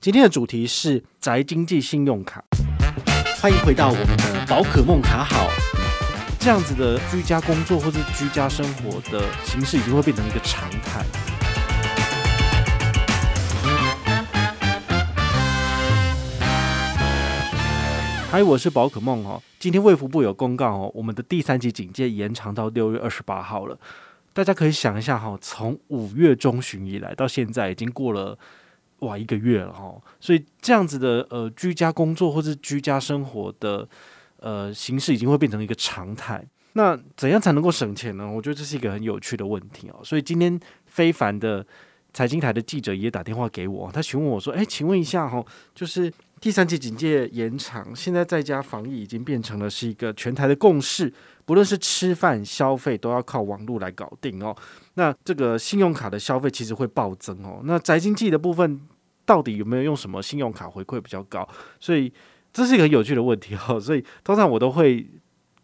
今天的主题是宅经济信用卡，欢迎回到我们的宝可梦卡好。这样子的居家工作或者居家生活的形式，已经会变成一个常态。嗨，我是宝可梦哦。今天卫福部有公告哦，我们的第三级警戒延长到六月二十八号了。大家可以想一下哈，从五月中旬以来到现在，已经过了。哇，一个月了哈，所以这样子的呃居家工作或者居家生活的呃形式已经会变成一个常态。那怎样才能够省钱呢？我觉得这是一个很有趣的问题哦。所以今天非凡的财经台的记者也打电话给我，他询问我说：“诶，请问一下哈，就是第三级警戒延长，现在在家防疫已经变成了是一个全台的共识，不论是吃饭消费都要靠网络来搞定哦。”那这个信用卡的消费其实会暴增哦。那宅经济的部分到底有没有用什么信用卡回馈比较高？所以这是一个很有趣的问题哦。所以通常我都会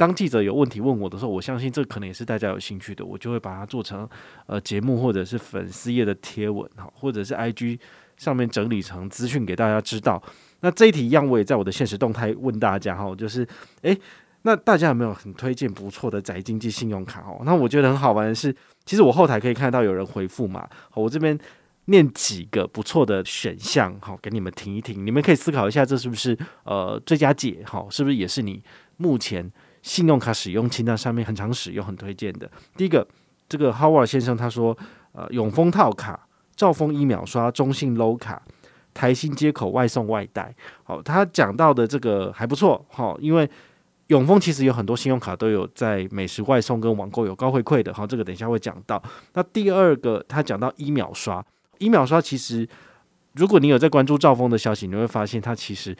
当记者有问题问我的时候，我相信这可能也是大家有兴趣的，我就会把它做成呃节目或者是粉丝页的贴文哈，或者是 IG 上面整理成资讯给大家知道。那这一题一样，我也在我的现实动态问大家哈，就是诶。那大家有没有很推荐不错的宅经济信用卡哦？那我觉得很好玩的是，其实我后台可以看到有人回复嘛，我这边念几个不错的选项，好给你们听一听，你们可以思考一下，这是不是呃最佳解？好，是不是也是你目前信用卡使用清单上面很常使用、很推荐的？第一个，这个 Howard 先生他说，呃，永丰套卡、兆丰一秒刷、中信 Low 卡、台新街口外送外带，好，他讲到的这个还不错，好，因为。永丰其实有很多信用卡都有在美食外送跟网购有高回馈的，好，这个等一下会讲到。那第二个，他讲到一秒刷，一秒刷其实如果你有在关注兆丰的消息，你会发现它其实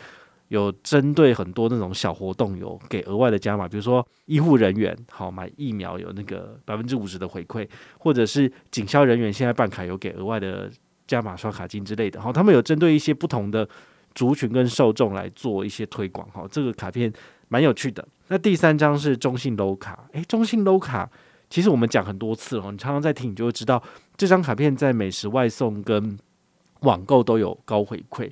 有针对很多那种小活动有给额外的加码，比如说医护人员好买疫苗有那个百分之五十的回馈，或者是警消人员现在办卡有给额外的加码刷卡金之类的，好，他们有针对一些不同的族群跟受众来做一些推广，好，这个卡片。蛮有趣的。那第三张是中信 Low 卡，诶，中信 Low 卡其实我们讲很多次哦，你常常在听，你就会知道这张卡片在美食外送跟网购都有高回馈。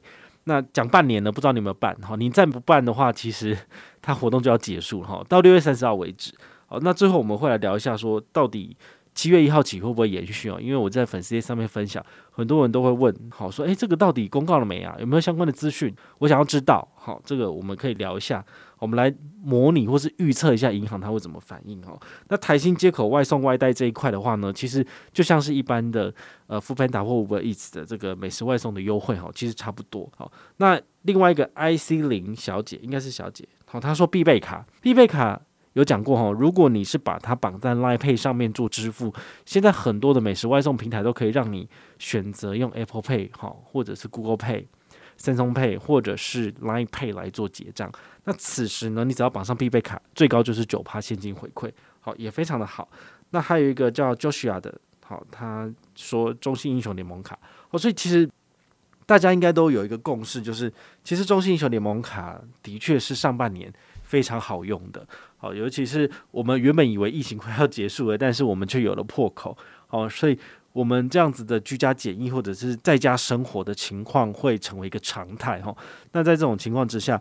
那讲半年了，不知道你有没有办？哈，你再不办的话，其实它活动就要结束了哈，到六月三十号为止。好，那最后我们会来聊一下，说到底七月一号起会不会延续哦？因为我在粉丝页上面分享，很多人都会问，好说，诶，这个到底公告了没啊？有没有相关的资讯？我想要知道。好，这个我们可以聊一下。我们来模拟或是预测一下银行它会怎么反应哦。那台新接口外送外带这一块的话呢，其实就像是一般的呃 f o o p a n d a 或 Uber Eats 的这个美食外送的优惠哈，其实差不多。好，那另外一个 IC 零小姐应该是小姐，好，她说必备卡，必备卡有讲过哈，如果你是把它绑在 Line Pay 上面做支付，现在很多的美食外送平台都可以让你选择用 Apple Pay 好，或者是 Google Pay。三松 Pay 或者是 Line Pay 来做结账，那此时呢，你只要绑上必备卡，最高就是九趴现金回馈，好，也非常的好。那还有一个叫 Joshua 的，好，他说中信英雄联盟卡，哦，所以其实大家应该都有一个共识，就是其实中信英雄联盟卡的确是上半年非常好用的，好，尤其是我们原本以为疫情快要结束了，但是我们却有了破口，好，所以。我们这样子的居家检疫或者是在家生活的情况会成为一个常态哈。那在这种情况之下，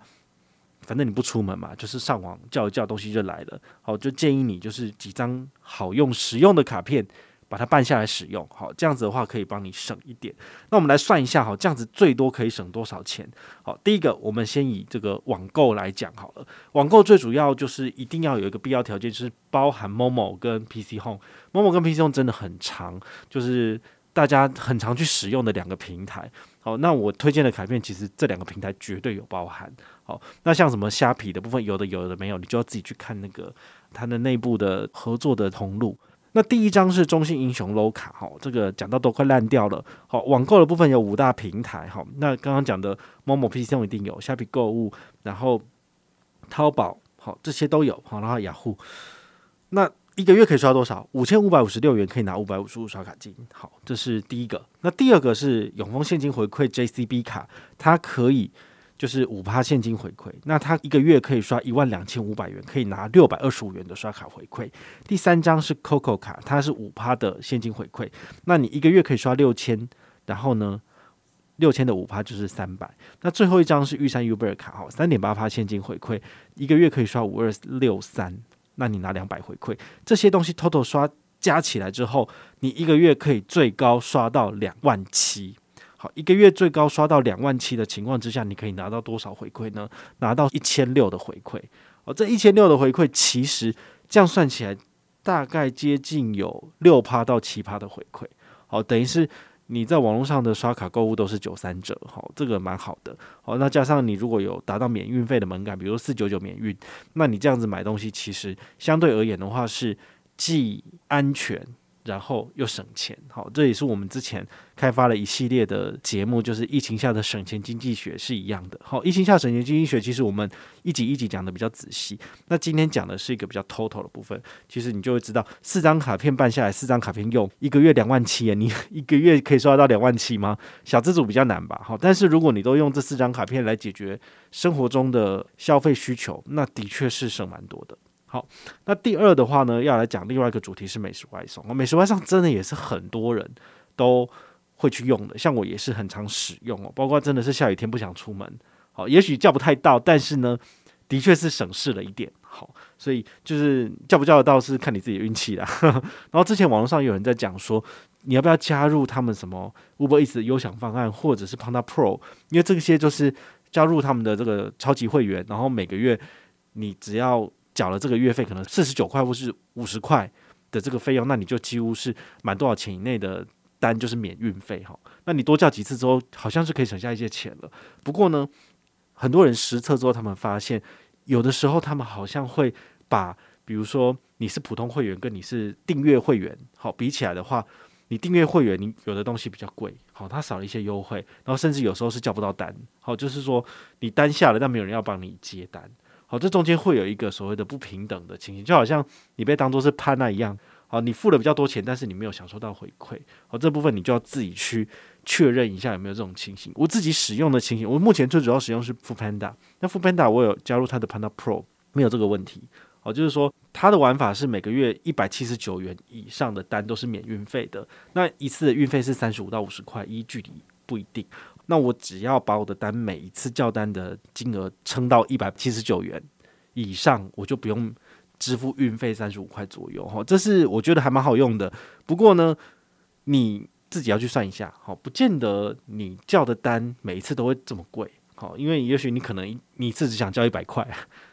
反正你不出门嘛，就是上网叫一叫东西就来了。好，就建议你就是几张好用实用的卡片。把它办下来使用，好，这样子的话可以帮你省一点。那我们来算一下，好，这样子最多可以省多少钱？好，第一个，我们先以这个网购来讲好了。网购最主要就是一定要有一个必要条件，就是包含 Momo 跟 PC Home。Momo 跟 PC Home 真的很长，就是大家很常去使用的两个平台。好，那我推荐的卡片其实这两个平台绝对有包含。好，那像什么虾皮的部分，有的有的没有，你就要自己去看那个它的内部的合作的通路。那第一张是中信英雄 Low 卡，哈，这个讲到都快烂掉了。好，网购的部分有五大平台，哈，那刚刚讲的 Momo PC 一定有，虾皮购物，然后淘宝，好，这些都有，好，然后雅虎，那一个月可以刷多少？五千五百五十六元可以拿五百五十五刷卡金，好，这是第一个。那第二个是永丰现金回馈 JCB 卡，它可以。就是五趴现金回馈，那他一个月可以刷一万两千五百元，可以拿六百二十五元的刷卡回馈。第三张是 COCO 卡，它是五趴的现金回馈，那你一个月可以刷六千，然后呢，六千的五趴就是三百。那最后一张是玉山 Uber 卡，哈，三点八趴现金回馈，一个月可以刷五二六三，那你拿两百回馈，这些东西 total 刷加起来之后，你一个月可以最高刷到两万七。好，一个月最高刷到两万七的情况之下，你可以拿到多少回馈呢？拿到一千六的回馈。哦，这一千六的回馈，其实这样算起来，大概接近有六趴到七趴的回馈。好，等于是你在网络上的刷卡购物都是九三折。好，这个蛮好的。好，那加上你如果有达到免运费的门槛，比如四九九免运，那你这样子买东西，其实相对而言的话是既安全。然后又省钱，好，这也是我们之前开发了一系列的节目，就是疫情下的省钱经济学是一样的。好，疫情下省钱经济学，其实我们一集一集讲的比较仔细。那今天讲的是一个比较 total 的部分，其实你就会知道，四张卡片办下来，四张卡片用一个月两万七，你 一个月可以刷到两万七吗？小资主比较难吧，好，但是如果你都用这四张卡片来解决生活中的消费需求，那的确是省蛮多的。好，那第二的话呢，要来讲另外一个主题是美食外送。美食外送真的也是很多人都会去用的，像我也是很常使用哦。包括真的是下雨天不想出门，好，也许叫不太到，但是呢，的确是省事了一点。好，所以就是叫不叫得到是看你自己的运气啦。然后之前网络上有人在讲说，你要不要加入他们什么 Uber Eats 的优享方案，或者是 Panda Pro，因为这些就是加入他们的这个超级会员，然后每个月你只要缴了这个月费，可能四十九块或是五十块的这个费用，那你就几乎是满多少钱以内的单就是免运费哈。那你多叫几次之后，好像是可以省下一些钱了。不过呢，很多人实测之后，他们发现有的时候他们好像会把，比如说你是普通会员跟你是订阅会员，好比起来的话，你订阅会员你有的东西比较贵，好，它少了一些优惠，然后甚至有时候是叫不到单，好，就是说你单下了，但没有人要帮你接单。好，这中间会有一个所谓的不平等的情形，就好像你被当作是潘娜一样。好，你付了比较多钱，但是你没有享受到回馈。好，这部分你就要自己去确认一下有没有这种情形。我自己使用的情形，我目前最主要使用是 f o o Panda，。那 f o o Panda 我有加入它的 Panda Pro，没有这个问题。好，就是说它的玩法是每个月一百七十九元以上的单都是免运费的。那一次的运费是三十五到五十块，依距离不一定。那我只要把我的单每一次叫单的金额撑到一百七十九元以上，我就不用支付运费三十五块左右哈，这是我觉得还蛮好用的。不过呢，你自己要去算一下，好，不见得你叫的单每一次都会这么贵，好，因为也许你可能你一次只想叫一百块，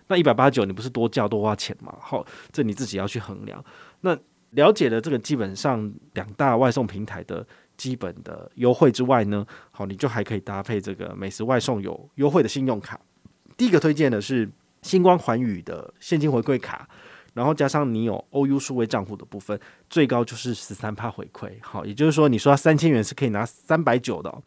那一百八十九你不是多叫多花钱吗？好，这你自己要去衡量。那了解了这个基本上两大外送平台的。基本的优惠之外呢，好，你就还可以搭配这个美食外送有优惠的信用卡。第一个推荐的是星光环宇的现金回馈卡，然后加上你有 OU 数位账户的部分，最高就是十三趴回馈。好，也就是说你刷三千元是可以拿三百九的。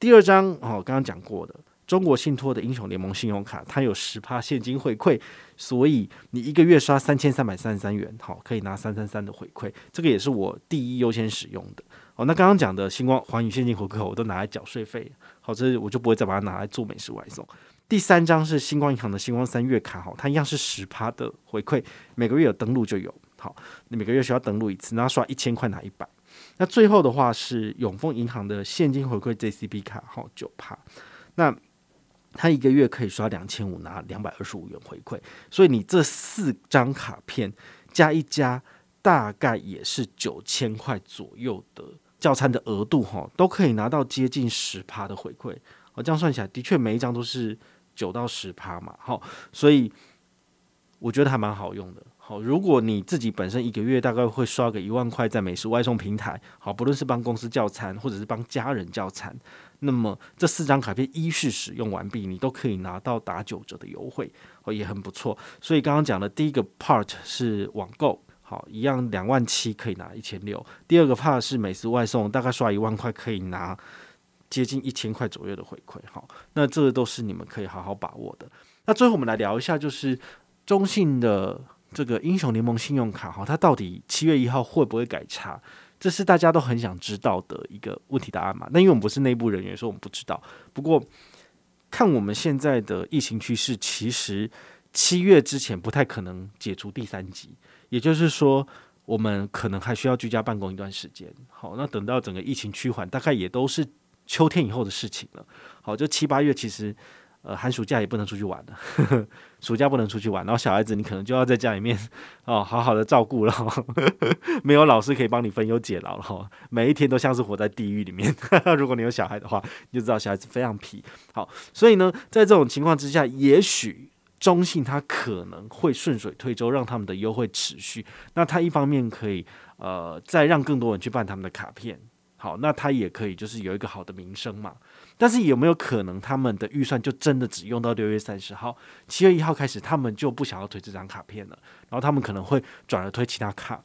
第二张哦，刚刚讲过的中国信托的英雄联盟信用卡，它有十趴现金回馈，所以你一个月刷三千三百三十三元，好，可以拿三三三的回馈。这个也是我第一优先使用的。哦，那刚刚讲的星光环宇现金回馈，我都拿来缴税费，好，这我就不会再把它拿来做美食外送。第三张是星光银行的星光三月卡，哈，它一样是十趴的回馈，每个月有登录就有，好，你每个月需要登录一次，然后刷一千块拿一百。那最后的话是永丰银行的现金回馈 JCB 卡，好，九趴，那他一个月可以刷两千五拿两百二十五元回馈，所以你这四张卡片加一加，大概也是九千块左右的。教餐的额度哈，都可以拿到接近十趴的回馈，哦，这样算起来的确每一张都是九到十趴嘛，好，所以我觉得还蛮好用的。好，如果你自己本身一个月大概会刷个一万块在美食外送平台，好，不论是帮公司叫餐或者是帮家人叫餐，那么这四张卡片依序使用完毕，你都可以拿到打九折的优惠，哦，也很不错。所以刚刚讲的第一个 part 是网购。好，一样两万七可以拿一千六。第二个怕是美食外送，大概刷一万块可以拿接近一千块左右的回馈。好，那这个都是你们可以好好把握的。那最后我们来聊一下，就是中信的这个英雄联盟信用卡，哈，它到底七月一号会不会改查？这是大家都很想知道的一个问题答案嘛？那因为我们不是内部人员，所以我们不知道。不过看我们现在的疫情趋势，其实七月之前不太可能解除第三级。也就是说，我们可能还需要居家办公一段时间。好，那等到整个疫情趋缓，大概也都是秋天以后的事情了。好，就七八月其实。呃，寒暑假也不能出去玩了，暑假不能出去玩，然后小孩子你可能就要在家里面哦，好好的照顾了，呵 呵没有老师可以帮你分忧解劳了，每一天都像是活在地狱里面。呵 呵如果你有小孩的话，你就知道小孩子非常皮。好，所以呢，在这种情况之下，也许中信他可能会顺水推舟，让他们的优惠持续。那他一方面可以呃，再让更多人去办他们的卡片，好，那他也可以就是有一个好的名声嘛。但是有没有可能他们的预算就真的只用到六月三十号？七月一号开始，他们就不想要推这张卡片了，然后他们可能会转而推其他卡。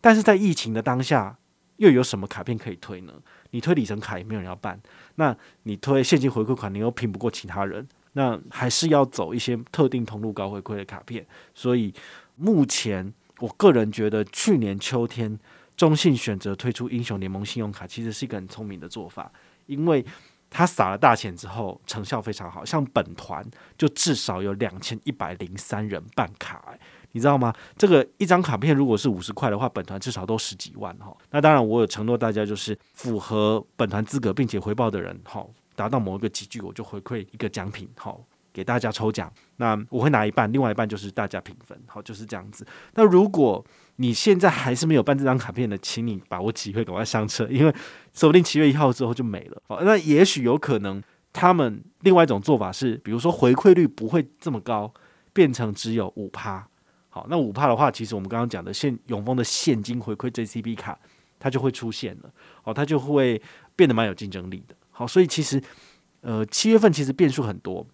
但是在疫情的当下，又有什么卡片可以推呢？你推里程卡也没有人要办，那你推现金回馈款，你又拼不过其他人，那还是要走一些特定通路高回馈的卡片。所以目前我个人觉得，去年秋天中信选择推出英雄联盟信用卡，其实是一个很聪明的做法，因为。他撒了大钱之后，成效非常好，像本团就至少有两千一百零三人办卡，欸，你知道吗？这个一张卡片如果是五十块的话，本团至少都十几万哈。那当然，我有承诺大家，就是符合本团资格并且回报的人，哈，达到某一个级距，我就回馈一个奖品，哈，给大家抽奖。那我会拿一半，另外一半就是大家平分，好，就是这样子。那如果你现在还是没有办这张卡片的，请你把握机会赶快上车，因为说不定七月一号之后就没了。好，那也许有可能他们另外一种做法是，比如说回馈率不会这么高，变成只有五趴。好，那五趴的话，其实我们刚刚讲的现永丰的现金回馈 JCB 卡，它就会出现了。好，它就会变得蛮有竞争力的。好，所以其实呃七月份其实变数很多。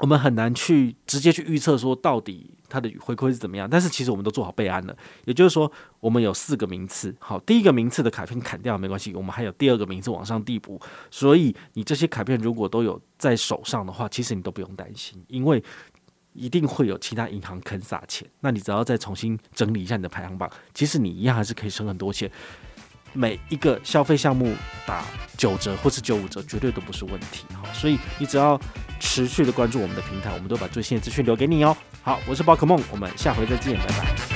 我们很难去直接去预测说到底它的回馈是怎么样，但是其实我们都做好备案了。也就是说，我们有四个名次，好，第一个名次的卡片砍掉没关系，我们还有第二个名次往上递补。所以你这些卡片如果都有在手上的话，其实你都不用担心，因为一定会有其他银行肯撒钱。那你只要再重新整理一下你的排行榜，其实你一样还是可以省很多钱。每一个消费项目打九折或是九五折，绝对都不是问题。好，所以你只要持续的关注我们的平台，我们都把最新的资讯留给你哦。好，我是宝可梦，我们下回再见，拜拜。